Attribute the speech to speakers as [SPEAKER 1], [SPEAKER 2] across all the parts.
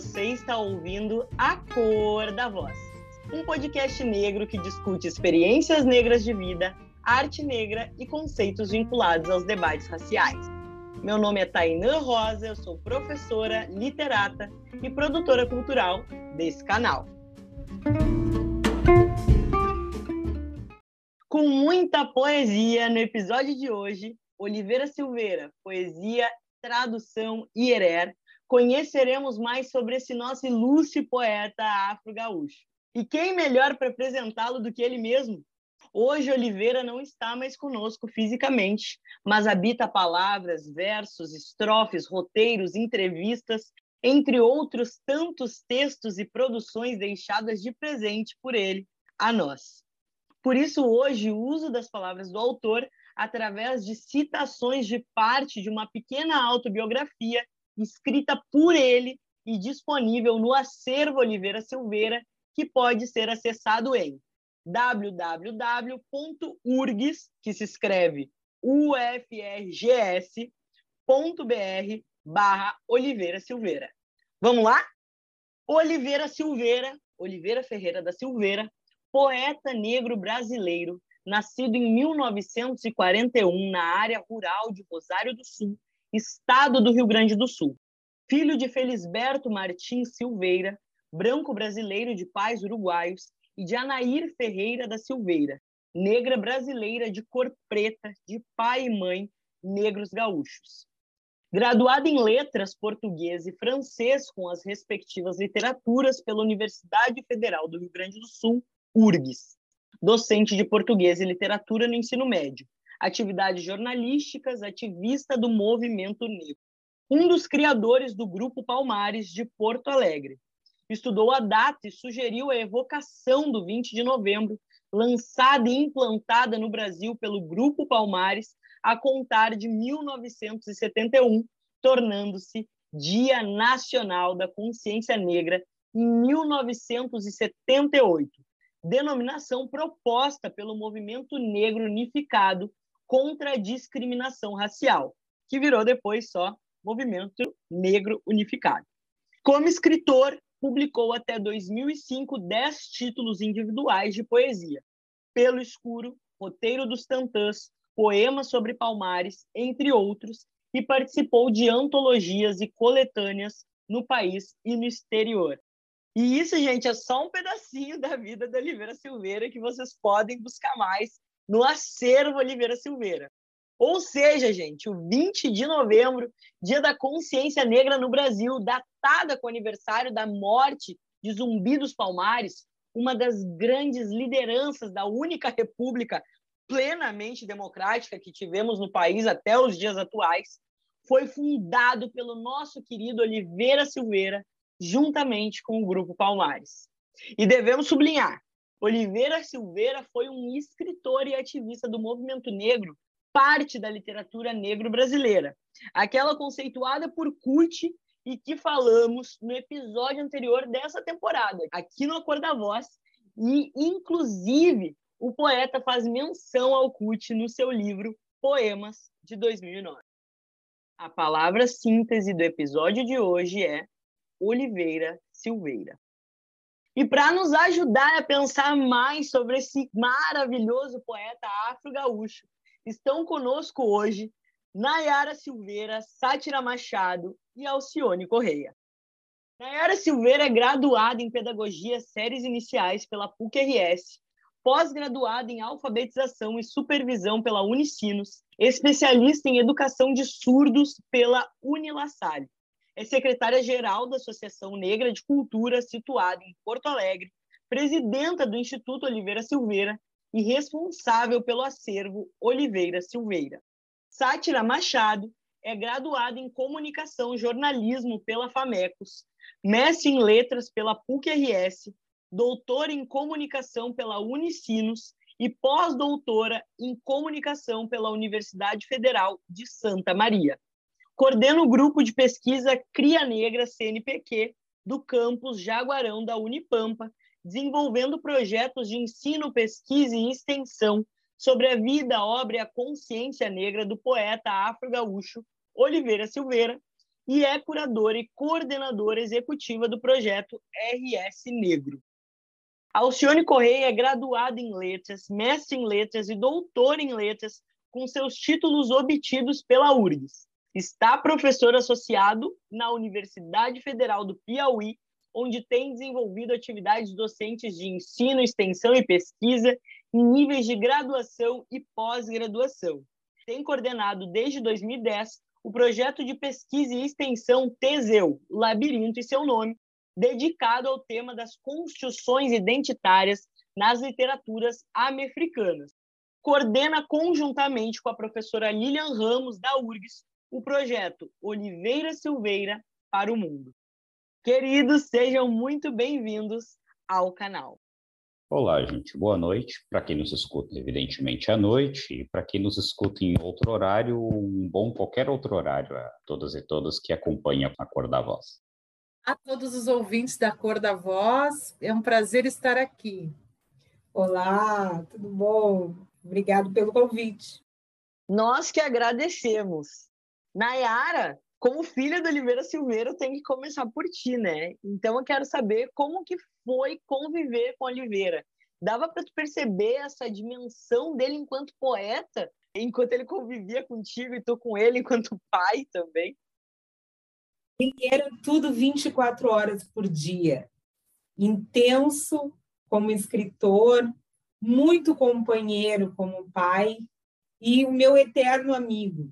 [SPEAKER 1] Você está ouvindo A Cor da Voz, um podcast negro que discute experiências negras de vida, arte negra e conceitos vinculados aos debates raciais. Meu nome é Tainã Rosa, eu sou professora, literata e produtora cultural desse canal. Com muita poesia no episódio de hoje, Oliveira Silveira, poesia, tradução e herer, conheceremos mais sobre esse nosso ilustre poeta afro-gaúcho. E quem melhor para apresentá-lo do que ele mesmo? Hoje, Oliveira não está mais conosco fisicamente, mas habita palavras, versos, estrofes, roteiros, entrevistas, entre outros tantos textos e produções deixadas de presente por ele a nós. Por isso, hoje, o uso das palavras do autor através de citações de parte de uma pequena autobiografia escrita por ele e disponível no acervo Oliveira Silveira, que pode ser acessado em www.urgs, que se escreve ufrgs.br barra Oliveira Silveira. Vamos lá? Oliveira Silveira, Oliveira Ferreira da Silveira, poeta negro brasileiro, nascido em 1941 na área rural de Rosário do Sul, Estado do Rio Grande do Sul. Filho de Felisberto Martins Silveira, branco brasileiro de pais uruguaios, e de Anair Ferreira da Silveira, negra brasileira de cor preta, de pai e mãe negros gaúchos. Graduada em letras português e francês com as respectivas literaturas pela Universidade Federal do Rio Grande do Sul, URGS. Docente de português e literatura no ensino médio atividades jornalísticas, ativista do movimento negro. Um dos criadores do Grupo Palmares de Porto Alegre. Estudou a data e sugeriu a evocação do 20 de novembro, lançada e implantada no Brasil pelo Grupo Palmares a contar de 1971, tornando-se Dia Nacional da Consciência Negra em 1978, denominação proposta pelo Movimento Negro Unificado contra a discriminação racial, que virou depois só Movimento Negro Unificado. Como escritor, publicou até 2005 dez títulos individuais de poesia: Pelo Escuro, Roteiro dos Tantãs, Poemas sobre Palmares, entre outros, e participou de antologias e coletâneas no país e no exterior. E isso, gente, é só um pedacinho da vida da Oliveira Silveira que vocês podem buscar mais no acervo Oliveira Silveira. Ou seja, gente, o 20 de novembro, dia da consciência negra no Brasil, datada com o aniversário da morte de Zumbi dos Palmares, uma das grandes lideranças da única república plenamente democrática que tivemos no país até os dias atuais, foi fundado pelo nosso querido Oliveira Silveira, juntamente com o Grupo Palmares. E devemos sublinhar Oliveira Silveira foi um escritor e ativista do movimento negro, parte da literatura negro brasileira, aquela conceituada por Kurt e que falamos no episódio anterior dessa temporada, aqui no Cor da Voz, e inclusive o poeta faz menção ao Kurt no seu livro Poemas de 2009. A palavra síntese do episódio de hoje é Oliveira Silveira. E para nos ajudar a pensar mais sobre esse maravilhoso poeta afro-gaúcho, estão conosco hoje Nayara Silveira, Sátira Machado e Alcione Correia. Nayara Silveira é graduada em Pedagogia Séries Iniciais pela PUC-RS, pós-graduada em Alfabetização e Supervisão pela Unicinos, especialista em Educação de Surdos pela Unilassalle é secretária-geral da Associação Negra de Cultura, situada em Porto Alegre, presidenta do Instituto Oliveira Silveira e responsável pelo acervo Oliveira Silveira. Sátira Machado é graduada em Comunicação e Jornalismo pela FAMECOS, mestre em Letras pela PUC-RS, doutora em Comunicação pela Unicinos e pós-doutora em Comunicação pela Universidade Federal de Santa Maria. Coordena o grupo de pesquisa Cria Negra CNPq do campus Jaguarão da Unipampa, desenvolvendo projetos de ensino, pesquisa e extensão sobre a vida, obra e a consciência negra do poeta afro-gaúcho Oliveira Silveira e é curadora e coordenadora executiva do projeto RS Negro. Alcione Correia é graduada em letras, mestre em letras e doutora em letras, com seus títulos obtidos pela URGS. Está professor associado na Universidade Federal do Piauí, onde tem desenvolvido atividades docentes de ensino, extensão e pesquisa em níveis de graduação e pós-graduação. Tem coordenado desde 2010 o projeto de pesquisa e extensão Teseu, Labirinto e seu nome, dedicado ao tema das construções identitárias nas literaturas americanas. Coordena conjuntamente com a professora Lilian Ramos, da URGS, o projeto Oliveira Silveira para o Mundo. Queridos, sejam muito bem-vindos ao canal.
[SPEAKER 2] Olá, gente. Boa noite. Para quem nos escuta, evidentemente, à noite. E para quem nos escuta em outro horário, um bom qualquer outro horário a todas e todas que acompanham a Cor da Voz.
[SPEAKER 3] A todos os ouvintes da Cor da Voz, é um prazer estar aqui.
[SPEAKER 4] Olá, tudo bom? Obrigado pelo convite.
[SPEAKER 1] Nós que agradecemos. Nayara, como filha do Oliveira Silveira, eu tenho que começar por ti, né? Então eu quero saber como que foi conviver com Oliveira. Dava para tu perceber essa dimensão dele enquanto poeta, enquanto ele convivia contigo e tu com ele enquanto pai também?
[SPEAKER 4] Era tudo 24 horas por dia. Intenso como escritor, muito companheiro como pai e o meu eterno amigo.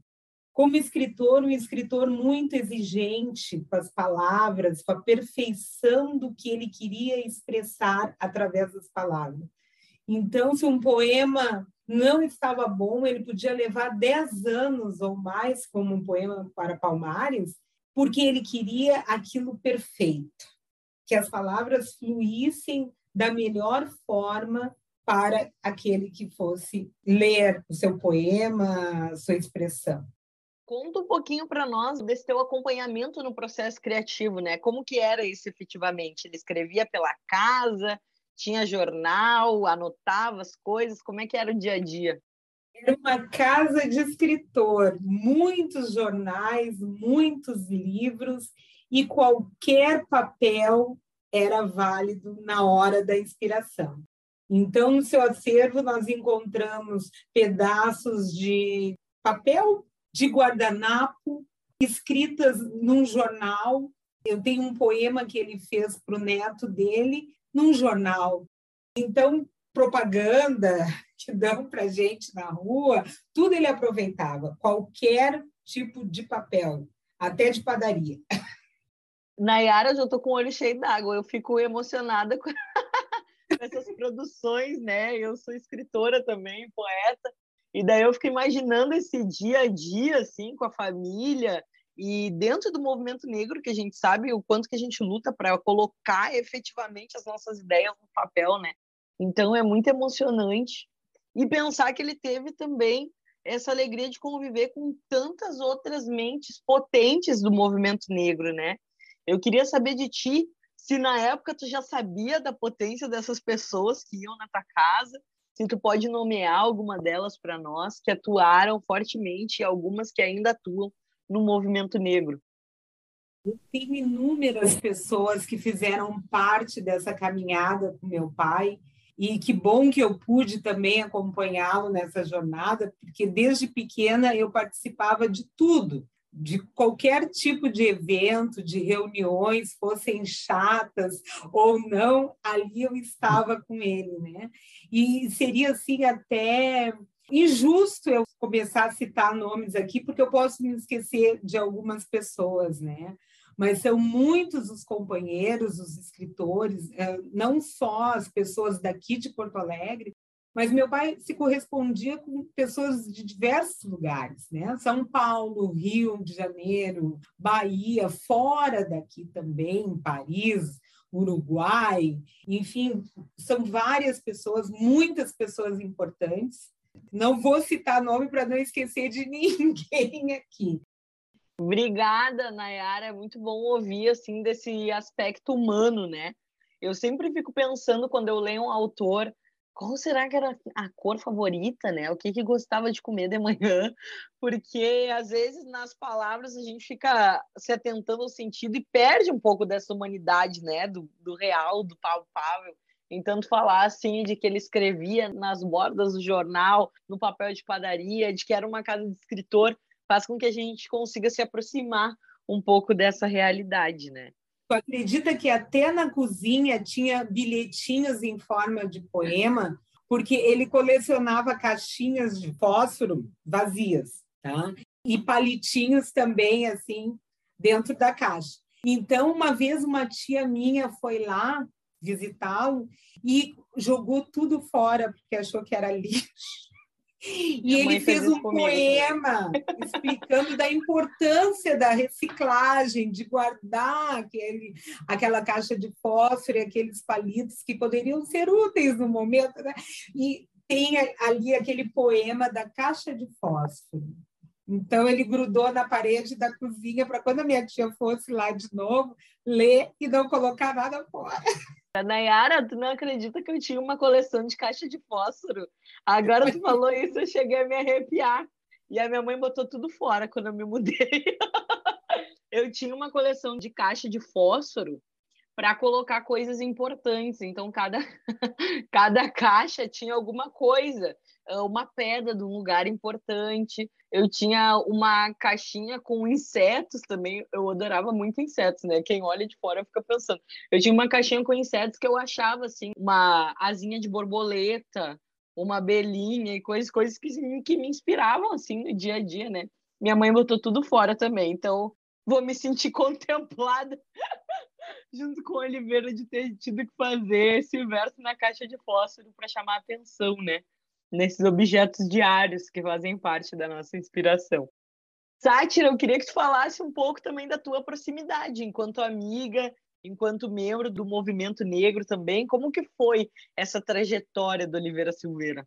[SPEAKER 4] Como escritor, um escritor muito exigente com as palavras, com a perfeição do que ele queria expressar através das palavras. Então, se um poema não estava bom, ele podia levar dez anos ou mais como um poema para Palmares, porque ele queria aquilo perfeito, que as palavras fluíssem da melhor forma para aquele que fosse ler o seu poema, a sua expressão.
[SPEAKER 1] Conta um pouquinho para nós desse teu acompanhamento no processo criativo, né? Como que era isso efetivamente? Ele escrevia pela casa, tinha jornal, anotava as coisas, como é que era o dia a dia?
[SPEAKER 4] Era uma casa de escritor, muitos jornais, muitos livros e qualquer papel era válido na hora da inspiração. Então, no seu acervo, nós encontramos pedaços de papel de guardanapo, escritas num jornal. Eu tenho um poema que ele fez para o neto dele, num jornal. Então, propaganda que dão para gente na rua, tudo ele aproveitava, qualquer tipo de papel, até de padaria.
[SPEAKER 1] Nayara, eu já estou com o olho cheio d'água, eu fico emocionada com essas produções, né? Eu sou escritora também, poeta, e daí eu fico imaginando esse dia a dia, assim, com a família, e dentro do movimento negro, que a gente sabe o quanto que a gente luta para colocar efetivamente as nossas ideias no papel, né? Então é muito emocionante. E pensar que ele teve também essa alegria de conviver com tantas outras mentes potentes do movimento negro, né? Eu queria saber de ti se na época tu já sabia da potência dessas pessoas que iam na tua casa, se tu pode nomear alguma delas para nós que atuaram fortemente e algumas que ainda atuam no movimento negro.
[SPEAKER 4] Tem inúmeras pessoas que fizeram parte dessa caminhada com meu pai e que bom que eu pude também acompanhá-lo nessa jornada, porque desde pequena eu participava de tudo, de qualquer tipo de evento, de reuniões, fossem chatas ou não, ali eu estava com ele, né? E seria assim até injusto eu começar a citar nomes aqui, porque eu posso me esquecer de algumas pessoas, né? Mas são muitos os companheiros, os escritores, eh, não só as pessoas daqui de Porto Alegre, mas meu pai se correspondia com pessoas de diversos lugares, né? São Paulo, Rio de Janeiro, Bahia, fora daqui também, Paris, Uruguai, enfim, são várias pessoas, muitas pessoas importantes. Não vou citar nome para não esquecer de ninguém aqui.
[SPEAKER 1] Obrigada, Nayara. É muito bom ouvir assim desse aspecto humano, né? Eu sempre fico pensando quando eu leio um autor qual será que era a cor favorita, né? O que que gostava de comer de manhã? Porque às vezes nas palavras a gente fica se atentando ao sentido e perde um pouco dessa humanidade, né? Do, do real, do palpável. Tanto falar assim de que ele escrevia nas bordas do jornal, no papel de padaria, de que era uma casa de escritor, faz com que a gente consiga se aproximar um pouco dessa realidade, né?
[SPEAKER 4] Tu acredita que até na cozinha tinha bilhetinhos em forma de poema, porque ele colecionava caixinhas de fósforo vazias, tá? E palitinhos também, assim, dentro da caixa. Então, uma vez uma tia minha foi lá visitá-lo e jogou tudo fora porque achou que era lixo. E ele fez, fez um poema explicando da importância da reciclagem, de guardar aquele, aquela caixa de fósforo e aqueles palitos que poderiam ser úteis no momento. Né? E tem ali aquele poema da caixa de fósforo. Então, ele grudou na parede da cozinha para quando a minha tia fosse lá de novo, ler e não colocar nada fora.
[SPEAKER 1] Nayara, tu não acredita que eu tinha uma coleção de caixa de fósforo? Agora tu falou isso, eu cheguei a me arrepiar. E a minha mãe botou tudo fora quando eu me mudei. eu tinha uma coleção de caixa de fósforo para colocar coisas importantes. Então, cada, cada caixa tinha alguma coisa, uma pedra de um lugar importante. Eu tinha uma caixinha com insetos também. Eu adorava muito insetos, né? Quem olha de fora fica pensando. Eu tinha uma caixinha com insetos que eu achava assim, uma asinha de borboleta, uma abelhinha e coisas, coisas que, que me inspiravam assim no dia a dia, né? Minha mãe botou tudo fora também. Então, vou me sentir contemplada junto com Oliveira de ter tido que fazer esse verso na caixa de fósforo para chamar a atenção, né? Nesses objetos diários que fazem parte da nossa inspiração. Sátira, eu queria que tu falasse um pouco também da tua proximidade enquanto amiga, enquanto membro do movimento negro também. Como que foi essa trajetória do Oliveira Silveira?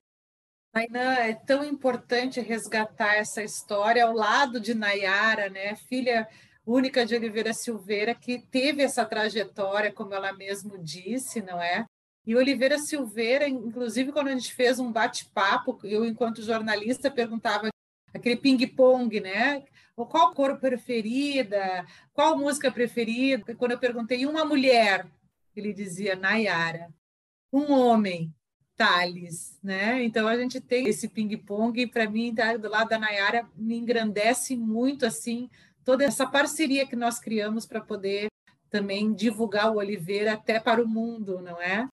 [SPEAKER 3] Ainã, é tão importante resgatar essa história ao lado de Nayara, né? Filha única de Oliveira Silveira, que teve essa trajetória, como ela mesmo disse, não é? E Oliveira Silveira, inclusive, quando a gente fez um bate-papo, eu, enquanto jornalista, perguntava aquele ping-pong, né? Qual cor preferida? Qual música preferida? Quando eu perguntei uma mulher, ele dizia Nayara. Um homem, Thales, né? Então a gente tem esse ping-pong e para mim, tá do lado da Nayara, me engrandece muito assim toda essa parceria que nós criamos para poder também divulgar o Oliveira até para o mundo, não é?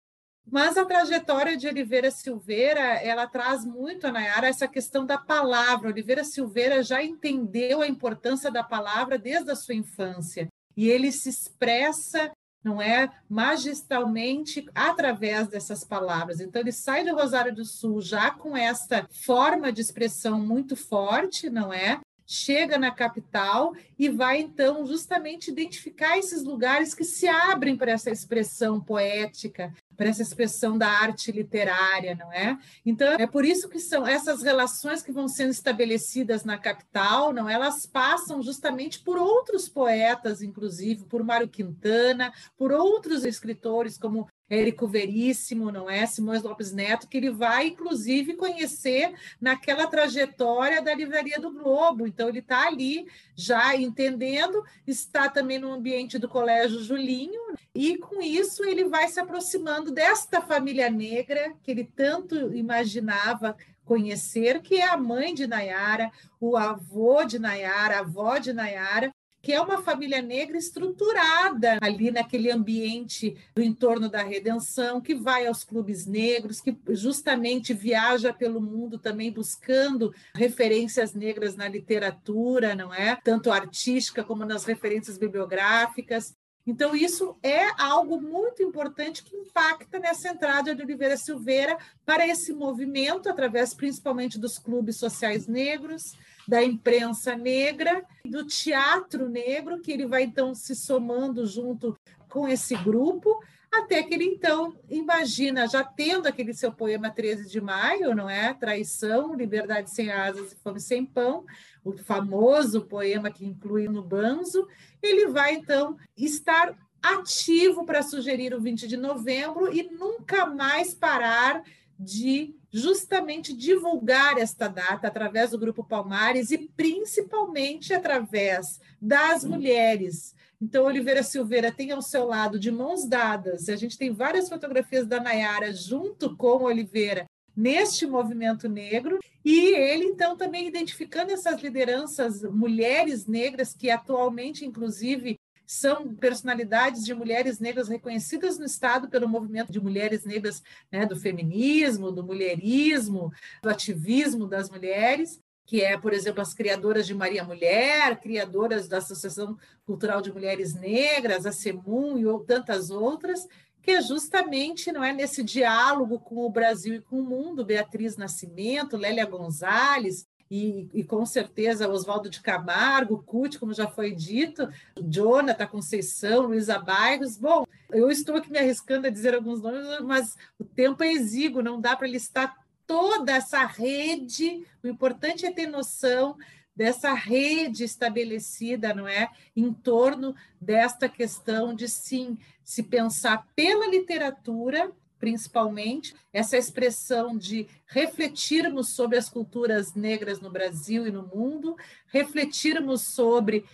[SPEAKER 3] Mas a trajetória de Oliveira Silveira, ela traz muito, Nayara, essa questão da palavra. Oliveira Silveira já entendeu a importância da palavra desde a sua infância. E ele se expressa, não é, magistralmente através dessas palavras. Então ele sai de Rosário do Sul já com essa forma de expressão muito forte, não é? Chega na capital e vai então justamente identificar esses lugares que se abrem para essa expressão poética, para essa expressão da arte literária, não é? Então é por isso que são essas relações que vão sendo estabelecidas na capital, não? Elas passam justamente por outros poetas, inclusive por Mário Quintana, por outros escritores como Érico Veríssimo, não é? Simões Lopes Neto, que ele vai, inclusive, conhecer naquela trajetória da Livraria do Globo. Então, ele está ali já entendendo, está também no ambiente do Colégio Julinho, e com isso ele vai se aproximando desta família negra que ele tanto imaginava conhecer, que é a mãe de Nayara, o avô de Nayara, a avó de Nayara, que é uma família negra estruturada ali naquele ambiente do entorno da redenção, que vai aos clubes negros, que justamente viaja pelo mundo também buscando referências negras na literatura, não é? Tanto artística como nas referências bibliográficas. Então, isso é algo muito importante que impacta nessa entrada de Oliveira Silveira para esse movimento, através principalmente dos clubes sociais negros, da imprensa negra, do teatro negro, que ele vai então se somando junto com esse grupo, até que ele então imagina, já tendo aquele seu poema 13 de maio, não é? Traição, liberdade sem asas e fome sem pão, o famoso poema que inclui no Banzo, ele vai então estar ativo para sugerir o 20 de novembro e nunca mais parar de justamente divulgar esta data através do Grupo Palmares e principalmente através das mulheres. Então, Oliveira Silveira tem ao seu lado, de mãos dadas, a gente tem várias fotografias da Nayara junto com Oliveira neste movimento negro, e ele, então, também identificando essas lideranças, mulheres negras, que atualmente, inclusive, são personalidades de mulheres negras reconhecidas no Estado pelo movimento de mulheres negras, né, do feminismo, do mulherismo, do ativismo das mulheres, que é, por exemplo, as criadoras de Maria Mulher, criadoras da Associação Cultural de Mulheres Negras, a SEMUM e tantas outras, que é justamente não é nesse diálogo com o Brasil e com o mundo, Beatriz Nascimento, Lélia Gonzalez, e, e com certeza Oswaldo de Camargo, CUT, como já foi dito, Jonathan Conceição, Luísa Bairros. Bom, eu estou aqui me arriscando a dizer alguns nomes, mas o tempo é exíguo, não dá para listar toda essa rede. O importante é ter noção dessa rede estabelecida, não é, em torno desta questão de sim se pensar pela literatura principalmente, essa expressão de refletirmos sobre as culturas negras no Brasil e no mundo, refletirmos sobre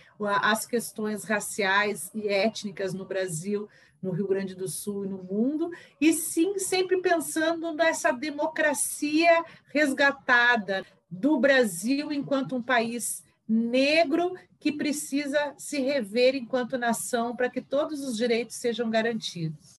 [SPEAKER 3] as questões raciais e étnicas no Brasil, no Rio Grande do Sul e no mundo, e sim sempre pensando nessa democracia resgatada do Brasil enquanto um país negro que precisa se rever enquanto nação para que todos os direitos sejam garantidos.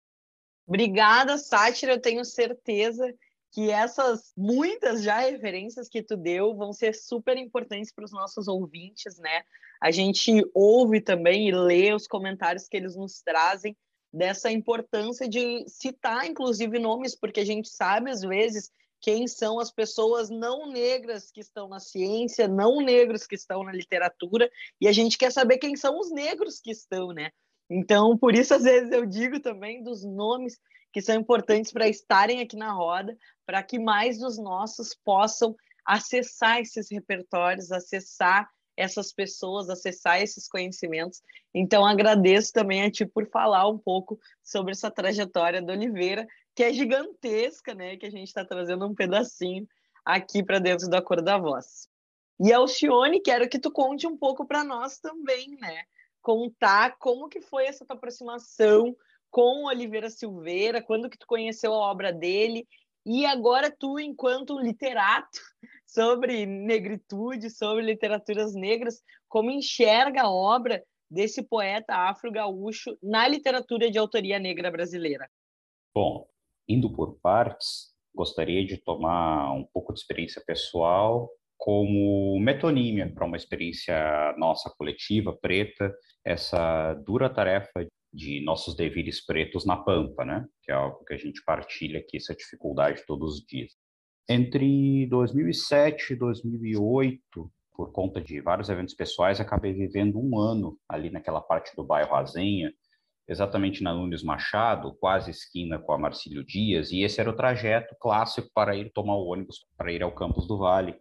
[SPEAKER 1] Obrigada, Sátira. Eu tenho certeza que essas muitas já referências que tu deu vão ser super importantes para os nossos ouvintes, né? A gente ouve também e lê os comentários que eles nos trazem dessa importância de citar, inclusive, nomes, porque a gente sabe, às vezes, quem são as pessoas não negras que estão na ciência, não negros que estão na literatura, e a gente quer saber quem são os negros que estão, né? Então, por isso, às vezes, eu digo também dos nomes que são importantes para estarem aqui na roda, para que mais dos nossos possam acessar esses repertórios, acessar essas pessoas, acessar esses conhecimentos. Então, agradeço também a ti por falar um pouco sobre essa trajetória do Oliveira, que é gigantesca, né? Que a gente está trazendo um pedacinho aqui para dentro da cor da voz. E Alcione, quero que tu conte um pouco para nós também, né? Contar como que foi essa tua aproximação com Oliveira Silveira, quando que tu conheceu a obra dele e agora tu, enquanto literato sobre negritude, sobre literaturas negras, como enxerga a obra desse poeta afro-gaúcho na literatura de autoria negra brasileira?
[SPEAKER 2] Bom, indo por partes, gostaria de tomar um pouco de experiência pessoal como metonímia para uma experiência nossa coletiva, preta, essa dura tarefa de nossos deveres pretos na Pampa, né? Que é algo que a gente partilha aqui, essa dificuldade todos os dias. Entre 2007 e 2008, por conta de vários eventos pessoais, acabei vivendo um ano ali naquela parte do bairro Azenha, exatamente na Nunes Machado, quase esquina com a Marcílio Dias, e esse era o trajeto clássico para ir tomar o ônibus para ir ao Campos do Vale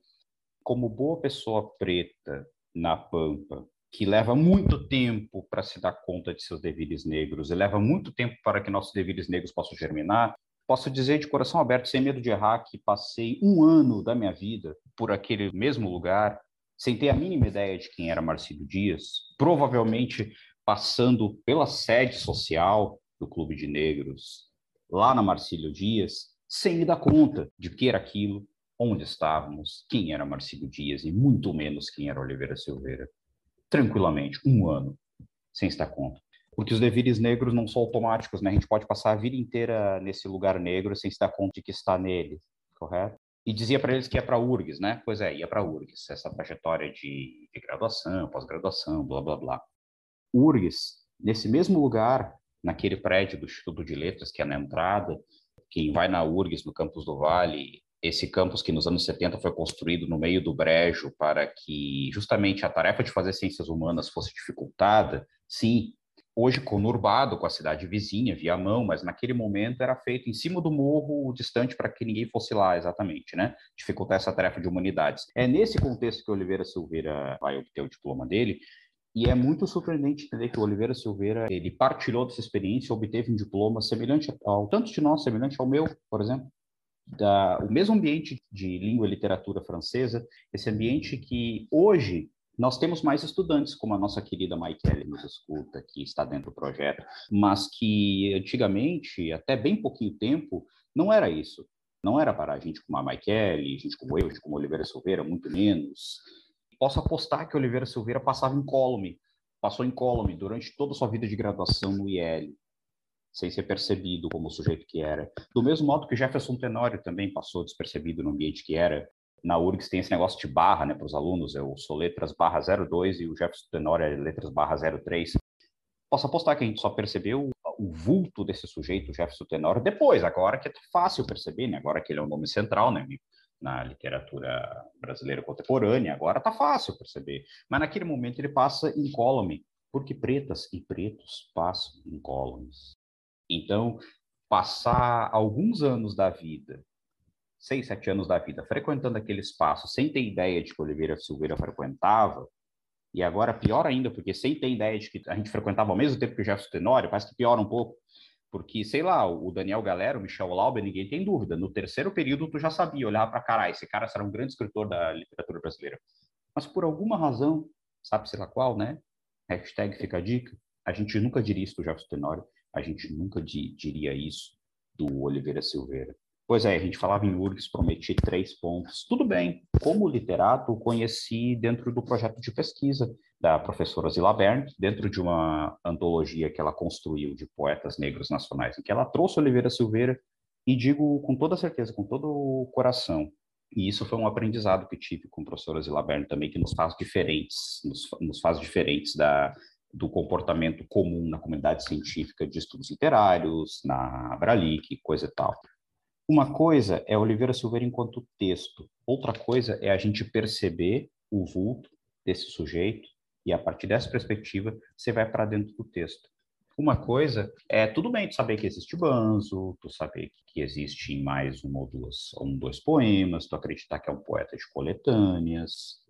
[SPEAKER 2] como boa pessoa preta na Pampa, que leva muito tempo para se dar conta de seus deveres negros e leva muito tempo para que nossos deveres negros possam germinar, posso dizer de coração aberto, sem medo de errar, que passei um ano da minha vida por aquele mesmo lugar, sem ter a mínima ideia de quem era Marcílio Dias, provavelmente passando pela sede social do Clube de Negros, lá na Marcílio Dias, sem me dar conta de que era aquilo, onde estávamos, quem era Marcílio Dias e muito menos quem era Oliveira Silveira. Tranquilamente, um ano, sem estar conta. Porque os deveres negros não são automáticos, né? A gente pode passar a vida inteira nesse lugar negro sem se dar conta de que está nele, correto? E dizia para eles que ia para a URGS, né? Pois é, ia para a URGS, essa trajetória de, de graduação, pós-graduação, blá, blá, blá. URGS, nesse mesmo lugar, naquele prédio do Instituto de Letras, que é na entrada, quem vai na URGS, no campus do Vale, esse campus que nos anos 70 foi construído no meio do brejo para que justamente a tarefa de fazer ciências humanas fosse dificultada, sim, hoje conurbado com a cidade vizinha, via mão, mas naquele momento era feito em cima do morro, distante para que ninguém fosse lá, exatamente, né? Dificultar essa tarefa de humanidades. É nesse contexto que Oliveira Silveira vai obter o diploma dele, e é muito surpreendente entender que o Oliveira Silveira, ele partilhou dessa experiência, obteve um diploma semelhante ao tanto de nós, semelhante ao meu, por exemplo da, o mesmo ambiente de língua e literatura francesa, esse ambiente que hoje nós temos mais estudantes, como a nossa querida Maikele nos escuta, que está dentro do projeto, mas que antigamente, até bem pouquinho tempo, não era isso. Não era para a gente como a Maikele, gente como eu, gente como Oliveira Silveira, muito menos. Posso apostar que Oliveira Silveira passava incólume, passou incólume durante toda a sua vida de graduação no IEL, sem ser percebido como o sujeito que era. Do mesmo modo que Jefferson Tenório também passou despercebido no ambiente que era. Na URGS tem esse negócio de barra né, para os alunos, eu sou letras barra 02 e o Jefferson Tenório é letras barra 03. Posso apostar que a gente só percebeu o vulto desse sujeito, Jefferson Tenório, depois, agora que é fácil perceber, né? agora que ele é um nome central né? na literatura brasileira contemporânea, agora tá fácil perceber. Mas naquele momento ele passa incólume, porque pretas e pretos passam incólumes. Então, passar alguns anos da vida, seis, sete anos da vida, frequentando aquele espaço, sem ter ideia de que Oliveira Silveira frequentava, e agora pior ainda, porque sem ter ideia de que a gente frequentava ao mesmo tempo que o Jefferson Tenório, parece que piora um pouco. Porque, sei lá, o Daniel Galera, o Michel Lauber, ninguém tem dúvida. No terceiro período, tu já sabia, olhar para caralho, esse cara será um grande escritor da literatura brasileira. Mas por alguma razão, sabe-se lá qual, né? Hashtag fica a dica. A gente nunca diria isso do Jefferson Tenório. A gente nunca di diria isso do Oliveira Silveira. Pois é, a gente falava em URGS, prometi três pontos. Tudo bem, como literato, conheci dentro do projeto de pesquisa da professora Zila Bern, dentro de uma antologia que ela construiu de poetas negros nacionais, em que ela trouxe Oliveira Silveira, e digo com toda certeza, com todo o coração, e isso foi um aprendizado que tive com a professora Zila Bern também, que nos faz diferentes, nos, nos faz diferentes da, do comportamento comum na comunidade científica de estudos literários, na Abralic, coisa e tal. Uma coisa é Oliveira Silveira enquanto texto, outra coisa é a gente perceber o vulto desse sujeito e a partir dessa perspectiva você vai para dentro do texto. Uma coisa é tudo bem tu saber que existe Banzo, tu saber que existe mais uma ou duas, um, dois poemas, tu acreditar que é um poeta de coletâneas.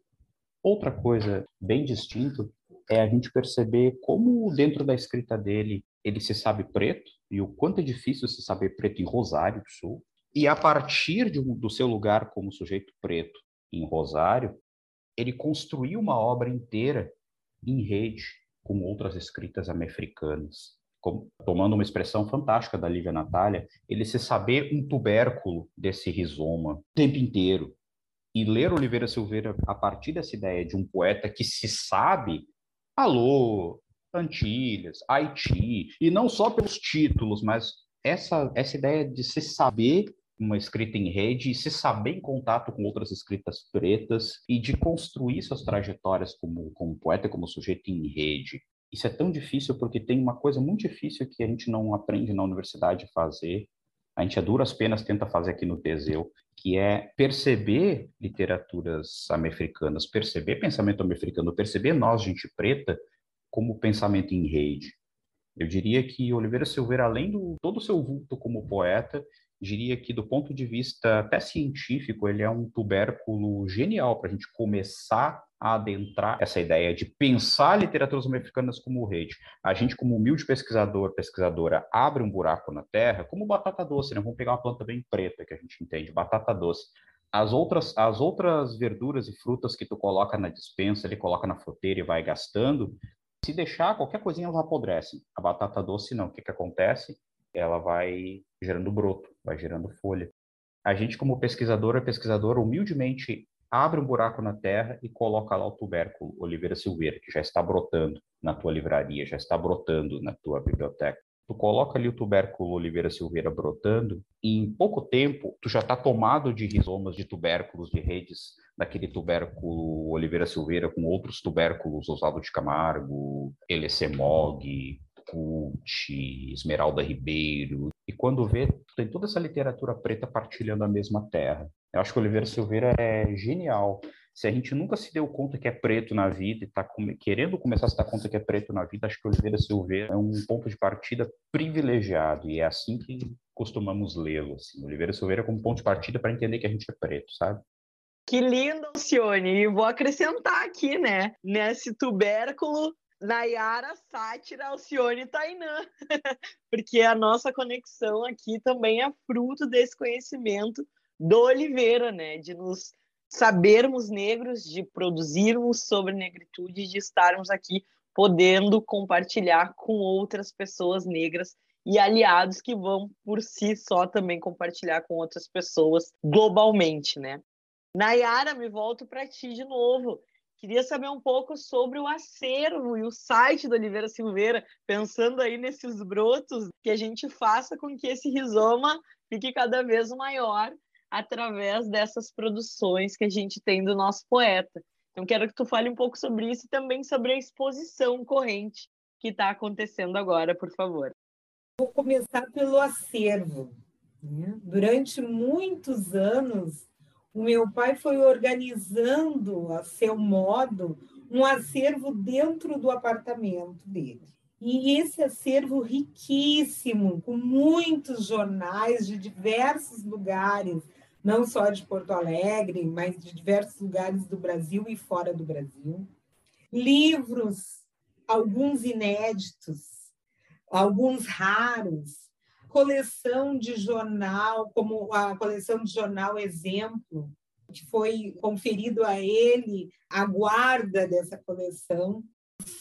[SPEAKER 2] Outra coisa bem distinta é a gente perceber como dentro da escrita dele ele se sabe preto e o quanto é difícil se saber preto em Rosário do Sul. E a partir de, do seu lugar como sujeito preto em Rosário, ele construiu uma obra inteira em rede com outras escritas americanas. Como, tomando uma expressão fantástica da Lívia Natália, ele se saber um tubérculo desse rizoma o tempo inteiro. E ler Oliveira Silveira a partir dessa ideia de um poeta que se sabe, alô, Antilhas, Haiti, e não só pelos títulos, mas essa, essa ideia de se saber uma escrita em rede e se saber em contato com outras escritas pretas e de construir suas trajetórias como, como poeta, como sujeito em rede. Isso é tão difícil porque tem uma coisa muito difícil que a gente não aprende na universidade a fazer, a gente a duras penas tenta fazer aqui no Teseu, que é perceber literaturas americanas, perceber pensamento americano, perceber nós, gente preta, como pensamento em rede. Eu diria que Oliveira Silveira, além do todo o seu vulto como poeta, diria que do ponto de vista até científico, ele é um tubérculo genial para a gente começar a adentrar essa ideia de pensar literaturas americanas como rede. A gente, como humilde pesquisador, pesquisadora, abre um buraco na terra, como batata doce, né? Vamos pegar uma planta bem preta que a gente entende, batata doce. As outras, as outras verduras e frutas que tu coloca na dispensa, ele coloca na fruteira e vai gastando, se deixar, qualquer coisinha elas apodrecem. A batata doce não. O que, que acontece? Ela vai gerando broto, vai gerando folha. A gente, como pesquisadora, pesquisador, humildemente abre um buraco na terra e coloca lá o tubérculo Oliveira Silveira, que já está brotando na tua livraria, já está brotando na tua biblioteca. Tu coloca ali o tubérculo Oliveira Silveira brotando, e em pouco tempo tu já está tomado de rizomas de tubérculos, de redes daquele tubérculo Oliveira Silveira com outros tubérculos, Oswaldo de Camargo, Elecemog, Cult, Esmeralda Ribeiro. E quando vê, tem toda essa literatura preta partilhando a mesma terra. Eu acho que Oliveira Silveira é genial. Se a gente nunca se deu conta que é preto na vida e está querendo começar a se dar conta que é preto na vida, acho que Oliveira Silveira é um ponto de partida privilegiado. E é assim que costumamos lê-lo. Assim. Oliveira Silveira como ponto de partida para entender que a gente é preto, sabe?
[SPEAKER 1] Que lindo, Alcione! E vou acrescentar aqui, né? Nesse tubérculo Nayara, Sátira, Alcione e Tainã, porque a nossa conexão aqui também é fruto desse conhecimento do Oliveira, né? De nos sabermos negros, de produzirmos sobre negritude, de estarmos aqui podendo compartilhar com outras pessoas negras e aliados que vão por si só também compartilhar com outras pessoas globalmente, né? Nayara, me volto para ti de novo. Queria saber um pouco sobre o acervo e o site do Oliveira Silveira, pensando aí nesses brotos, que a gente faça com que esse rizoma fique cada vez maior através dessas produções que a gente tem do nosso poeta. Então, quero que tu fale um pouco sobre isso e também sobre a exposição corrente que está acontecendo agora, por favor.
[SPEAKER 4] Vou começar pelo acervo. Né? Durante muitos anos, o meu pai foi organizando, a seu modo, um acervo dentro do apartamento dele. E esse acervo riquíssimo, com muitos jornais de diversos lugares, não só de Porto Alegre, mas de diversos lugares do Brasil e fora do Brasil. Livros, alguns inéditos, alguns raros, coleção de jornal, como a coleção de jornal Exemplo, que foi conferido a ele a guarda dessa coleção,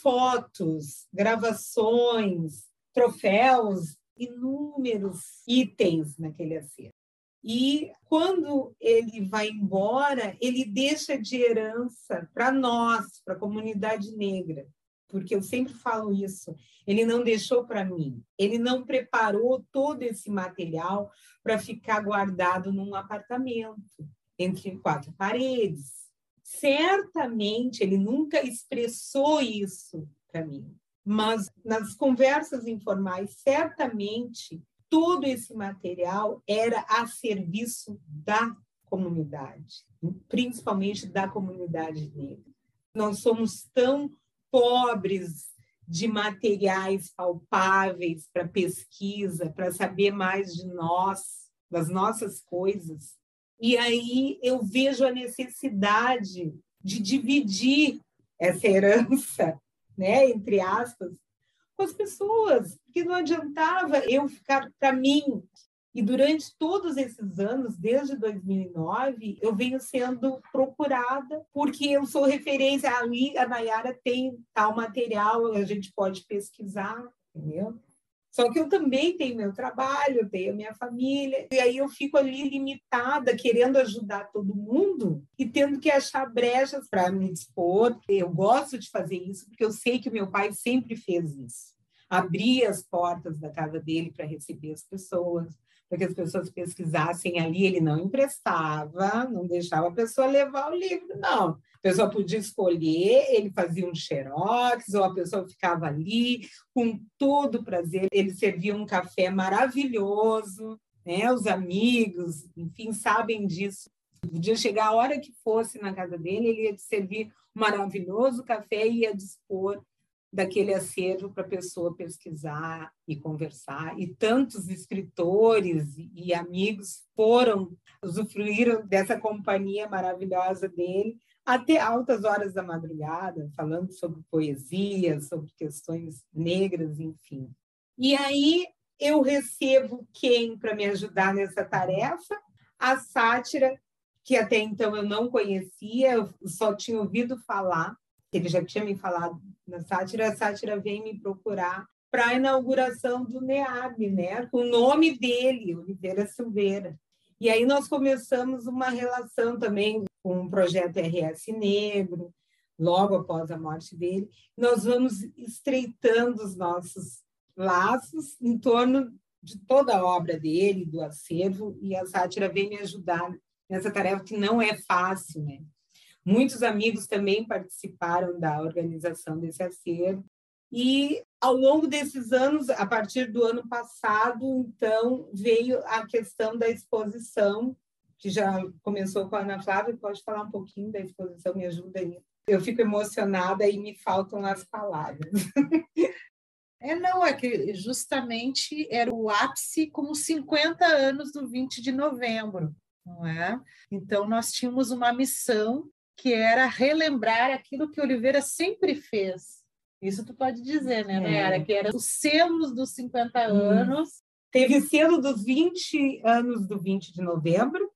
[SPEAKER 4] fotos, gravações, troféus, inúmeros itens naquele acervo. E quando ele vai embora, ele deixa de herança para nós, para a comunidade negra, porque eu sempre falo isso. Ele não deixou para mim, ele não preparou todo esse material para ficar guardado num apartamento entre quatro paredes. Certamente ele nunca expressou isso para mim, mas nas conversas informais, certamente todo esse material era a serviço da comunidade, principalmente da comunidade negra. Nós somos tão pobres de materiais palpáveis para pesquisa, para saber mais de nós, das nossas coisas. E aí eu vejo a necessidade de dividir essa herança, né, entre aspas, com as pessoas, porque não adiantava eu ficar para mim. E durante todos esses anos, desde 2009, eu venho sendo procurada, porque eu sou referência. Ali, a Nayara tem tal material, a gente pode pesquisar, entendeu? Só que eu também tenho meu trabalho, tenho minha família, e aí eu fico ali limitada, querendo ajudar todo mundo e tendo que achar brechas para me dispor. Eu gosto de fazer isso porque eu sei que meu pai sempre fez isso. Abria as portas da casa dele para receber as pessoas, para que as pessoas pesquisassem ali. Ele não emprestava, não deixava a pessoa levar o livro, não pessoa podia escolher, ele fazia um xerox, ou a pessoa ficava ali com todo prazer. Ele servia um café maravilhoso, né? Os amigos, enfim, sabem disso. Podia chegar a hora que fosse na casa dele, ele ia servir um maravilhoso café e ia dispor daquele acervo para a pessoa pesquisar e conversar. E tantos escritores e amigos foram, usufruíram dessa companhia maravilhosa dele, até altas horas da madrugada, falando sobre poesia, sobre questões negras, enfim. E aí eu recebo quem para me ajudar nessa tarefa? A sátira, que até então eu não conhecia, eu só tinha ouvido falar, ele já tinha me falado na sátira, a sátira vem me procurar para a inauguração do NEAB, né? com o nome dele, Oliveira Silveira. E aí nós começamos uma relação também com o projeto RS Negro, logo após a morte dele. Nós vamos estreitando os nossos laços em torno de toda a obra dele, do acervo, e a sátira vem me ajudar nessa tarefa que não é fácil, né? Muitos amigos também participaram da organização desse acervo. E ao longo desses anos, a partir do ano passado, então, veio a questão da exposição que já começou com a Ana Flávia, pode falar um pouquinho da exposição, me ajuda aí. Eu fico emocionada e me faltam as palavras.
[SPEAKER 3] É, não, é que justamente era o ápice com os 50 anos do 20 de novembro, não é? Então, nós tínhamos uma missão que era relembrar aquilo que Oliveira sempre fez. Isso tu pode dizer, né, Nayara? É. Que era os selos dos 50 hum. anos.
[SPEAKER 4] Teve selo dos 20 anos do 20 de novembro,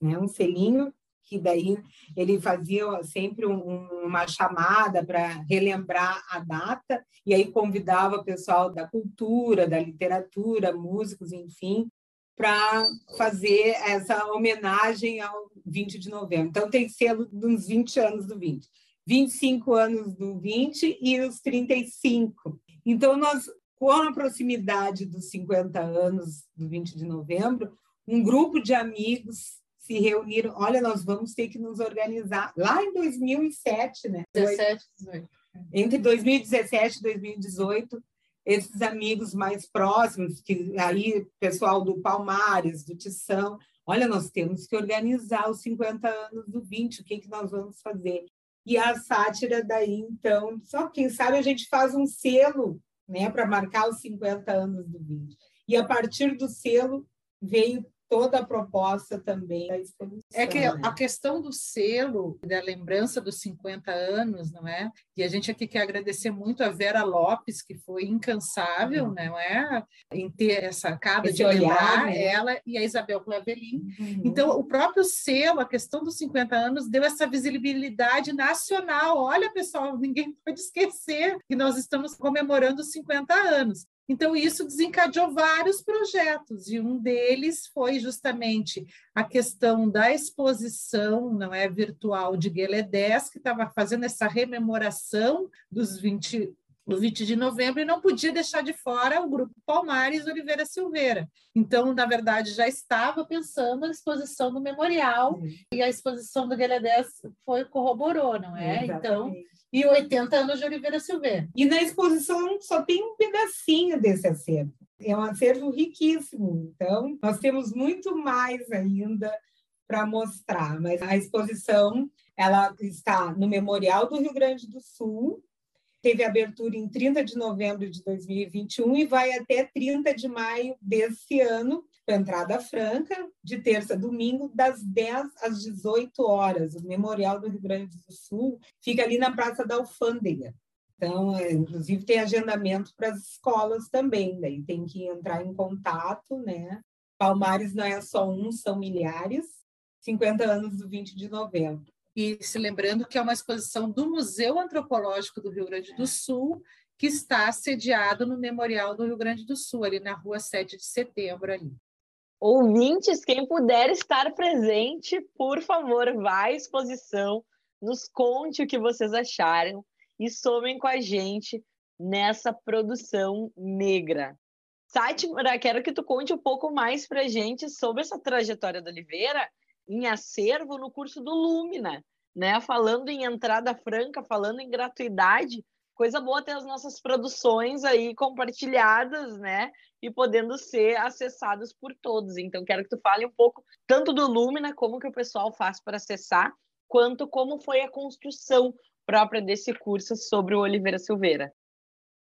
[SPEAKER 4] né? um selinho, que daí ele fazia sempre um, uma chamada para relembrar a data, e aí convidava o pessoal da cultura, da literatura, músicos, enfim, para fazer essa homenagem ao 20 de novembro. Então, tem selo dos 20 anos do 20. 25 anos do 20 e os 35. Então, nós, com a proximidade dos 50 anos do 20 de novembro, um grupo de amigos se reuniram. Olha, nós vamos ter que nos organizar. Lá em 2007, né?
[SPEAKER 3] 17, 18.
[SPEAKER 4] Entre 2017 e 2018, esses amigos mais próximos, que aí pessoal do Palmares, do Tição, olha, nós temos que organizar os 50 anos do 20, o que, que nós vamos fazer? E a sátira daí, então, só quem sabe a gente faz um selo, né, para marcar os 50 anos do 20. E a partir do selo veio toda a proposta também da exposição.
[SPEAKER 3] É que né? a questão do selo, da lembrança dos 50 anos, não é? E a gente aqui quer agradecer muito a Vera Lopes, que foi incansável, uhum. não é? Em ter essa cara de olhar, lembrar né? ela e a Isabel Clavelin. Uhum. Então, o próprio selo, a questão dos 50 anos, deu essa visibilidade nacional. Olha, pessoal, ninguém pode esquecer que nós estamos comemorando os 50 anos. Então, isso desencadeou vários projetos, e um deles foi justamente a questão da exposição não é, virtual de Gueledés, que estava fazendo essa rememoração dos 20, do 20 de novembro e não podia deixar de fora o grupo Palmares Oliveira Silveira. Então, na verdade, já estava pensando na exposição do memorial uhum. e a exposição do Gueledés foi corroborou, não é? Exatamente. Então, e 80 anos de Oliveira Silveira.
[SPEAKER 4] E na exposição só tem um pedacinho desse acervo. É um acervo riquíssimo. Então, nós temos muito mais ainda para mostrar. Mas a exposição ela está no Memorial do Rio Grande do Sul. Teve abertura em 30 de novembro de 2021 e vai até 30 de maio desse ano entrada franca, de terça a domingo, das 10 às 18 horas. O Memorial do Rio Grande do Sul fica ali na Praça da Alfândega. Então, é, inclusive, tem agendamento para as escolas também, daí tem que entrar em contato, né? Palmares não é só um, são milhares. 50 anos do 20 de novembro.
[SPEAKER 3] E se lembrando que é uma exposição do Museu Antropológico do Rio Grande do Sul, que está sediado no Memorial do Rio Grande do Sul, ali na rua 7 de setembro ali.
[SPEAKER 1] Ouvintes, quem puder estar presente, por favor, vá à exposição, nos conte o que vocês acharam e somem com a gente nessa produção negra. Sátima, quero que tu conte um pouco mais para a gente sobre essa trajetória da Oliveira em acervo no curso do Lumina, né? Falando em entrada franca, falando em gratuidade, coisa boa ter as nossas produções aí compartilhadas, né? E podendo ser acessadas por todos. Então, quero que tu fale um pouco tanto do Lumina, como que o pessoal faz para acessar, quanto como foi a construção própria desse curso sobre o Oliveira Silveira.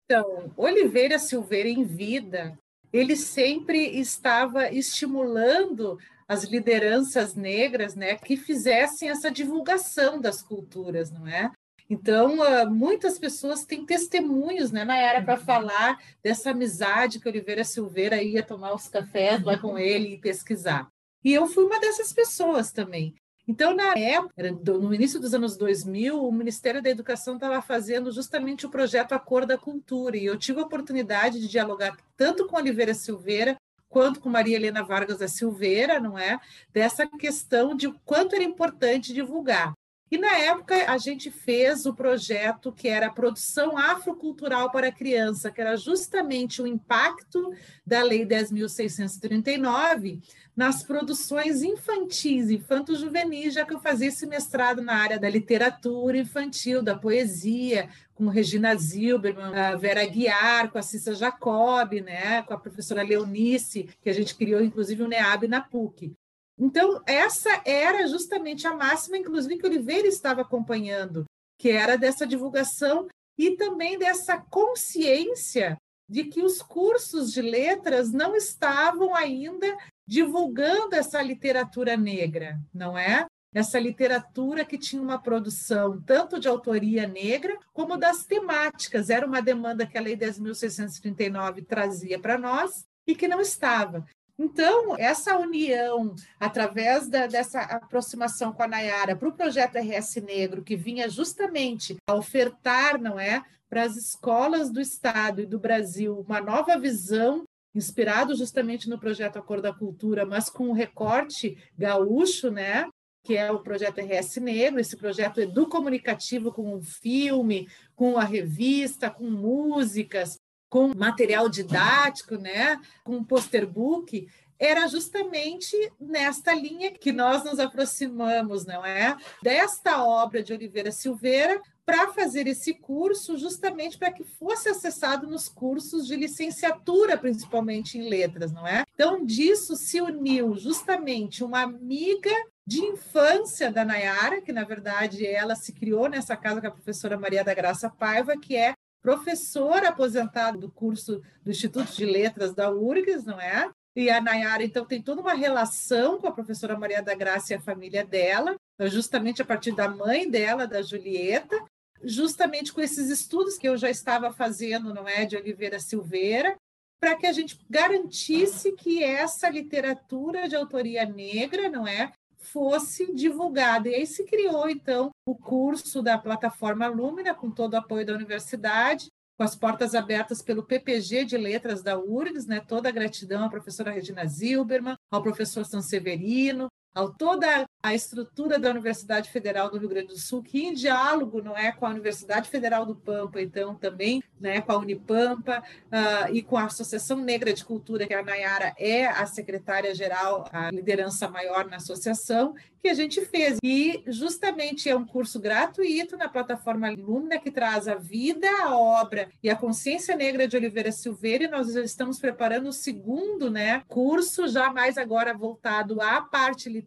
[SPEAKER 3] Então, Oliveira Silveira em vida, ele sempre estava estimulando as lideranças negras, né, que fizessem essa divulgação das culturas, não é? Então, uh, muitas pessoas têm testemunhos, né, Nayara, para uhum. falar dessa amizade que Oliveira Silveira ia tomar os cafés lá com ele e pesquisar. E eu fui uma dessas pessoas também. Então, na época, no início dos anos 2000, o Ministério da Educação estava fazendo justamente o projeto A Cor da Cultura, e eu tive a oportunidade de dialogar tanto com Oliveira Silveira quanto com Maria Helena Vargas da Silveira, não é? Dessa questão de quanto era importante divulgar. E na época a gente fez o projeto que era a produção afrocultural para a criança, que era justamente o impacto da Lei 10.639 nas produções infantis, infanto-juvenis, já que eu fazia esse mestrado na área da literatura infantil, da poesia, com Regina Zilberman, a Vera Guiar, com a Cissa Jacob, né, com a professora Leonice, que a gente criou inclusive o NEAB na PUC. Então, essa era justamente a máxima, inclusive, que Oliveira estava acompanhando, que era dessa divulgação e também dessa consciência de que os cursos de letras não estavam ainda divulgando essa literatura negra, não é? essa literatura que tinha uma produção tanto de autoria negra como das temáticas. Era uma demanda que a Lei 10.639 trazia para nós e que não estava. Então, essa união, através da, dessa aproximação com a Nayara para o projeto RS Negro, que vinha justamente a ofertar, não é, para as escolas do Estado e do Brasil uma nova visão, inspirado justamente no projeto Acordo da Cultura, mas com um recorte gaúcho, né, que é o projeto RS Negro, esse projeto educomunicativo com um filme, com a revista, com músicas, com material didático, né, com poster book, era justamente nesta linha que nós nos aproximamos, não é? Desta obra de Oliveira Silveira para fazer esse curso, justamente para que fosse acessado nos cursos de licenciatura, principalmente em letras, não é? Então, disso se uniu justamente uma amiga de infância da Nayara, que na verdade ela se criou nessa casa com a professora Maria da Graça Paiva, que é professora aposentada do curso do Instituto de Letras da URGS, não é? E a Nayara, então, tem toda uma relação com a professora Maria da Graça e a família dela, justamente a partir da mãe dela, da Julieta, justamente com esses estudos que eu já estava fazendo, não é, de Oliveira Silveira, para que a gente garantisse que essa literatura de autoria negra, não é, fosse divulgada. E aí se criou, então, o curso da plataforma Lumina, com todo o apoio da universidade, com as portas abertas pelo PPG de Letras da URGS, né? toda a gratidão à professora Regina Zilberman, ao professor Sanseverino, a toda a estrutura da Universidade Federal do Rio Grande do Sul, que em diálogo não é com a Universidade Federal do Pampa, então também né, com a Unipampa uh, e com a Associação Negra de Cultura, que a Nayara é a secretária-geral, a liderança maior na associação, que a gente fez. E justamente é um curso gratuito na plataforma Lumina, que traz a vida, a obra e a consciência negra de Oliveira Silveira, e nós estamos preparando o segundo né, curso, já mais agora voltado à parte literária,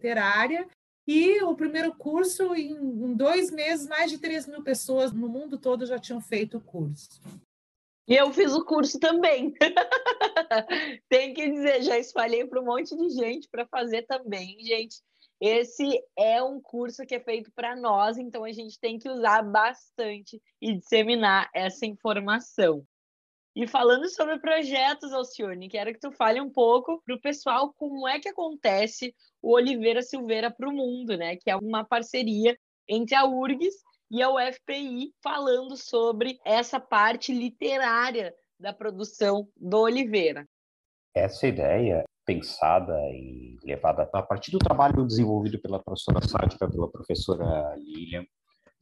[SPEAKER 3] e o primeiro curso, em, em dois meses, mais de 3 mil pessoas no mundo todo já tinham feito o curso.
[SPEAKER 1] E eu fiz o curso também. Tem que dizer, já espalhei para um monte de gente para fazer também, gente. Esse é um curso que é feito para nós, então a gente tem que usar bastante e disseminar essa informação. E falando sobre projetos, Alcione, quero que tu fale um pouco para o pessoal como é que acontece o Oliveira Silveira para o Mundo, né? Que é uma parceria entre a URGS e a UFPI, falando sobre essa parte literária da produção do Oliveira.
[SPEAKER 2] Essa ideia pensada e levada a partir do trabalho desenvolvido pela professora Sática, pela professora Lilian,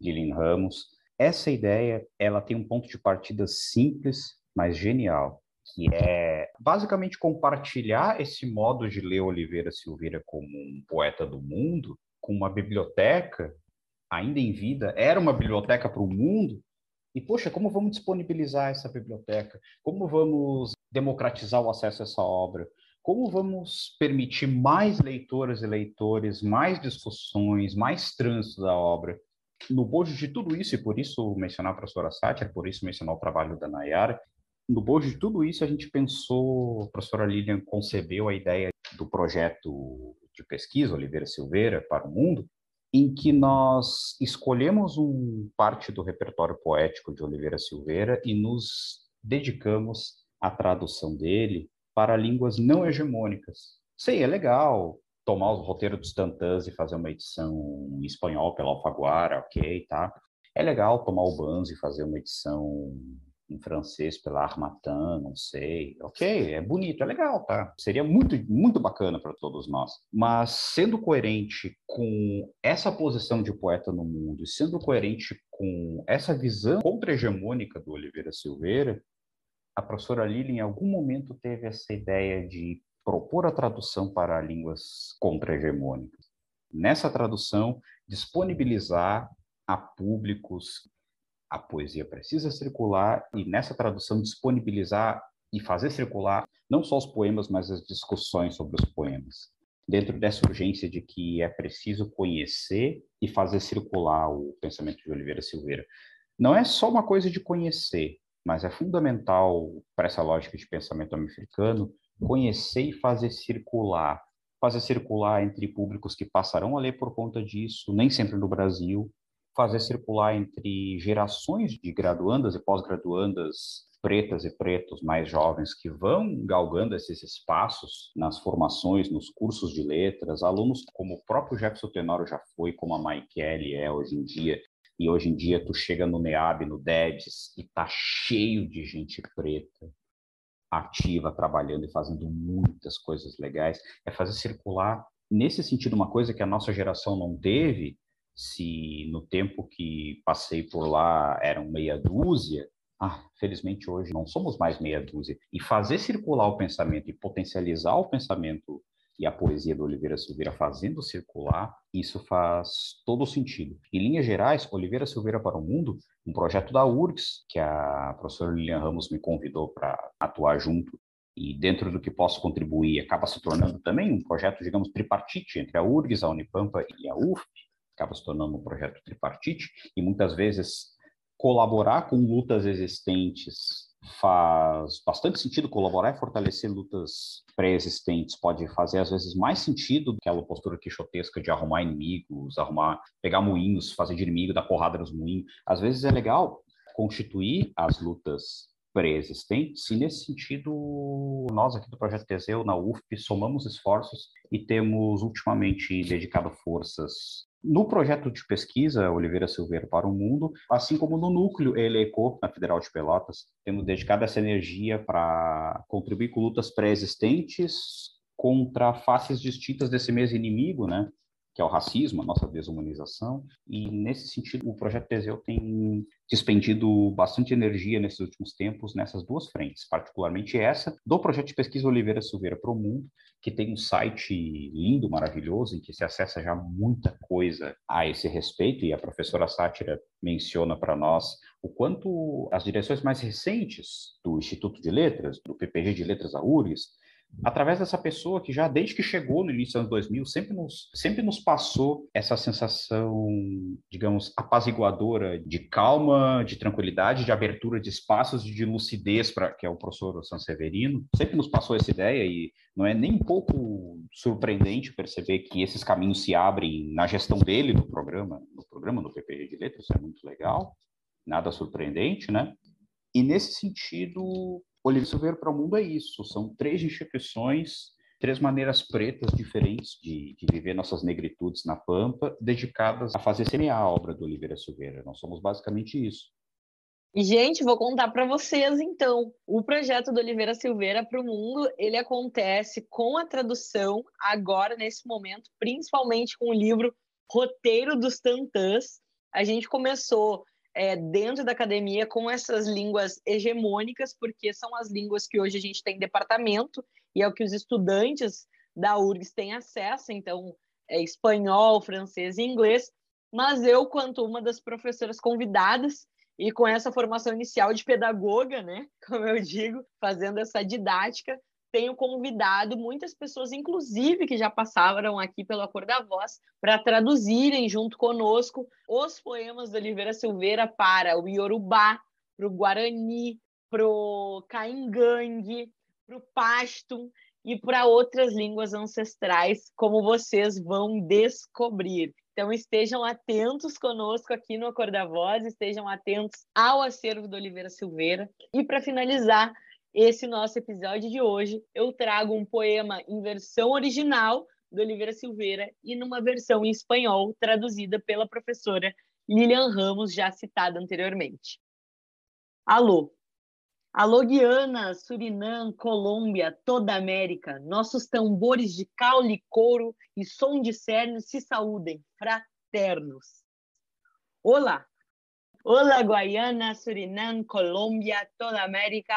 [SPEAKER 2] Lilian Ramos, essa ideia ela tem um ponto de partida simples, mas genial, que é basicamente compartilhar esse modo de ler Oliveira Silveira como um poeta do mundo, com uma biblioteca ainda em vida, era uma biblioteca para o mundo, e poxa, como vamos disponibilizar essa biblioteca? Como vamos democratizar o acesso a essa obra? Como vamos permitir mais leitoras e leitores, mais discussões, mais trânsito da obra? No bojo de tudo isso, e por isso mencionar a professora Sátia, por isso mencionar o trabalho da Nayara, no bojo de tudo isso, a gente pensou, a professora Lilian concebeu a ideia do projeto de pesquisa Oliveira Silveira para o Mundo, em que nós escolhemos um parte do repertório poético de Oliveira Silveira e nos dedicamos à tradução dele para línguas não hegemônicas. Sei, é legal tomar o roteiro dos tantãs e fazer uma edição em espanhol pela Alfaguara, ok, tá? É legal tomar o Banzo e fazer uma edição em francês pela Armatan, não sei. Ok, é bonito, é legal, tá? Seria muito, muito bacana para todos nós. Mas sendo coerente com essa posição de poeta no mundo e sendo coerente com essa visão contra-hegemônica do Oliveira Silveira, a professora Lili em algum momento teve essa ideia de propor a tradução para línguas contra-hegemônicas. Nessa tradução, disponibilizar a públicos a poesia precisa circular e nessa tradução disponibilizar e fazer circular não só os poemas, mas as discussões sobre os poemas. Dentro dessa urgência de que é preciso conhecer e fazer circular o pensamento de Oliveira Silveira. Não é só uma coisa de conhecer, mas é fundamental para essa lógica de pensamento americano conhecer e fazer circular fazer circular entre públicos que passarão a ler por conta disso, nem sempre no Brasil, fazer circular entre gerações de graduandas e pós-graduandas pretas e pretos mais jovens que vão galgando esses espaços nas formações, nos cursos de letras, alunos como o próprio Jefferson Tenório já foi, como a Maikele é hoje em dia, e hoje em dia tu chega no NEAB, no DEDS, e tá cheio de gente preta, ativa, trabalhando e fazendo muitas coisas legais. É fazer circular, nesse sentido, uma coisa que a nossa geração não teve, se no tempo que passei por lá eram meia dúzia, ah, felizmente hoje não somos mais meia dúzia. E fazer circular o pensamento e potencializar o pensamento e a poesia do Oliveira Silveira fazendo circular, isso faz todo sentido. Em linhas gerais, Oliveira Silveira para o Mundo, um projeto da URGS, que a professora Lilian Ramos me convidou para atuar junto, e dentro do que posso contribuir, acaba se tornando também um projeto, digamos, tripartite entre a URGS, a Unipampa e a UFP, acaba se tornando um projeto tripartite, e muitas vezes colaborar com lutas existentes faz bastante sentido colaborar e fortalecer lutas pré-existentes. Pode fazer, às vezes, mais sentido do que aquela postura quixotesca de arrumar inimigos, arrumar, pegar moinhos, fazer de inimigo, dar porrada nos moinhos. Às vezes é legal constituir as lutas pré-existentes, e nesse sentido, nós aqui do Projeto Teseu, na UFP, somamos esforços e temos ultimamente dedicado forças no projeto de pesquisa Oliveira Silveira para o Mundo, assim como no núcleo ELECO, na Federal de Pelotas, temos dedicado essa energia para contribuir com lutas pré-existentes contra faces distintas desse mesmo inimigo, né? Que é o racismo, a nossa desumanização, e nesse sentido o projeto Teseu tem despendido bastante energia nesses últimos tempos nessas duas frentes, particularmente essa do projeto de pesquisa Oliveira Silveira para o Mundo, que tem um site lindo, maravilhoso, em que se acessa já muita coisa a esse respeito, e a professora Sátira menciona para nós o quanto as direções mais recentes do Instituto de Letras, do PPG de Letras a URGS, através dessa pessoa que já desde que chegou no início dos anos 2000 sempre nos, sempre nos passou essa sensação, digamos, apaziguadora de calma, de tranquilidade, de abertura de espaços, de lucidez, para que é o professor Sanseverino, sempre nos passou essa ideia e não é nem um pouco surpreendente perceber que esses caminhos se abrem na gestão dele no programa, no programa do PPG de Letras, é muito legal, nada surpreendente, né? E nesse sentido, Oliveira Silveira para o Mundo é isso, são três instituições, três maneiras pretas diferentes de, de, viver nossas negritudes na Pampa, dedicadas a fazer semear a obra do Oliveira Silveira. Nós somos basicamente isso.
[SPEAKER 1] Gente, vou contar para vocês, então. O projeto do Oliveira Silveira para o Mundo, ele acontece com a tradução, agora, nesse momento, principalmente com o livro Roteiro dos Tantãs. A gente começou é, dentro da academia com essas línguas hegemônicas, porque são as línguas que hoje a gente tem departamento e é o que os estudantes da URGS têm acesso, então é espanhol, francês e inglês. Mas eu, quanto uma das professoras convidadas, e com essa formação inicial de pedagoga, né, como eu digo, fazendo essa didática, tenho convidado muitas pessoas, inclusive que já passaram aqui pelo Acordo da Voz, para traduzirem junto conosco os poemas do Oliveira Silveira para o Yorubá, para o Guarani, para o Caingangue, para o Pashto e para outras línguas ancestrais, como vocês vão descobrir. Então estejam atentos conosco aqui no Acordo da Voz, estejam atentos ao acervo do Oliveira Silveira. E para finalizar, esse nosso episódio de hoje, eu trago um poema em versão original do Oliveira Silveira e numa versão em espanhol traduzida pela professora Lilian Ramos, já citada anteriormente. Alô. Alô, Guiana, Surinam, Colômbia, toda a América, nossos tambores de caule, couro e som de cerne se saúdem, fraternos. Olá. Olá, Guaiana, Surinam, Colômbia, toda a América,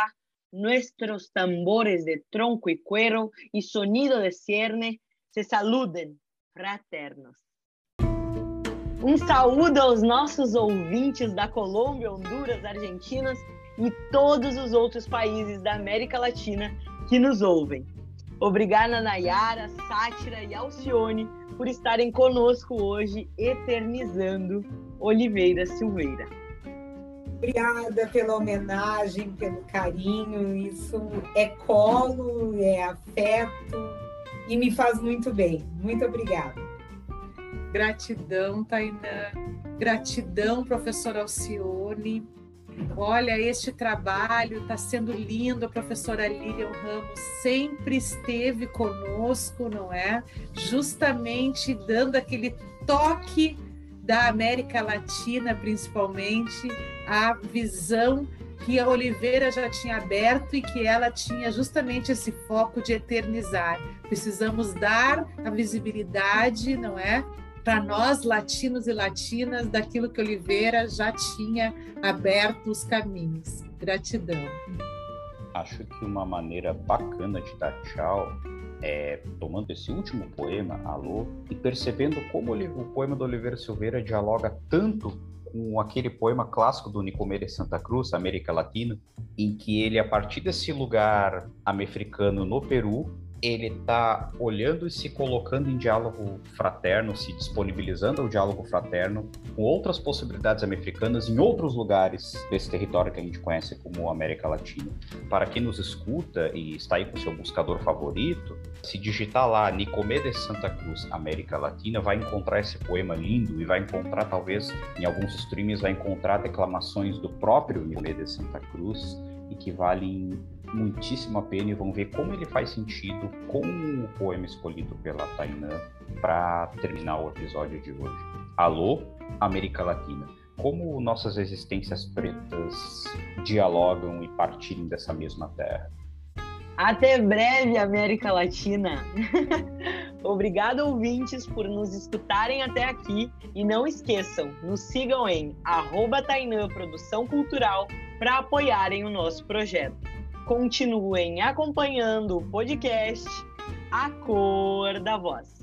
[SPEAKER 1] nuestros tambores de tronco y cuero y sonido de cierne se saludem, fraternos. Um saúdo aos nossos ouvintes da Colômbia, Honduras, Argentinas e todos os outros países da América Latina que nos ouvem. Obrigada, Nayara, Sátira e Alcione, por estarem conosco hoje, eternizando Oliveira Silveira.
[SPEAKER 4] Obrigada pela homenagem, pelo carinho. Isso é colo, é afeto e me faz muito bem. Muito obrigada.
[SPEAKER 3] Gratidão, Tainã. Gratidão, professora Alcione. Olha, este trabalho está sendo lindo. A professora Lilian Ramos sempre esteve conosco, não é? Justamente dando aquele toque da América Latina, principalmente, a visão que a Oliveira já tinha aberto e que ela tinha justamente esse foco de eternizar. Precisamos dar a visibilidade, não é? Para nós, latinos e latinas, daquilo que Oliveira já tinha aberto os caminhos. Gratidão.
[SPEAKER 2] Acho que uma maneira bacana de dar tchau é, tomando esse último poema, Alô, e percebendo como o poema do Oliveira Silveira dialoga tanto com aquele poema clássico do Nicomedes Santa Cruz, América Latina, em que ele, a partir desse lugar americano no Peru, ele está olhando e se colocando em diálogo fraterno, se disponibilizando ao diálogo fraterno com outras possibilidades americanas em outros lugares desse território que a gente conhece como América Latina. Para quem nos escuta e está aí com seu buscador favorito, se digitar lá Nicomedes Santa Cruz, América Latina, vai encontrar esse poema lindo e vai encontrar, talvez, em alguns streams, vai encontrar declamações do próprio Nicomedes Santa Cruz e que valem muitíssimo a pena e vão ver como ele faz sentido com o poema escolhido pela Tainã para terminar o episódio de hoje. Alô, América Latina. Como nossas existências pretas dialogam e partilham dessa mesma terra?
[SPEAKER 1] Até breve, América Latina! Obrigado, ouvintes, por nos escutarem até aqui. E não esqueçam, nos sigam em arroba Tainã Produção Cultural para apoiarem o nosso projeto continuem acompanhando o podcast A Cor da Voz.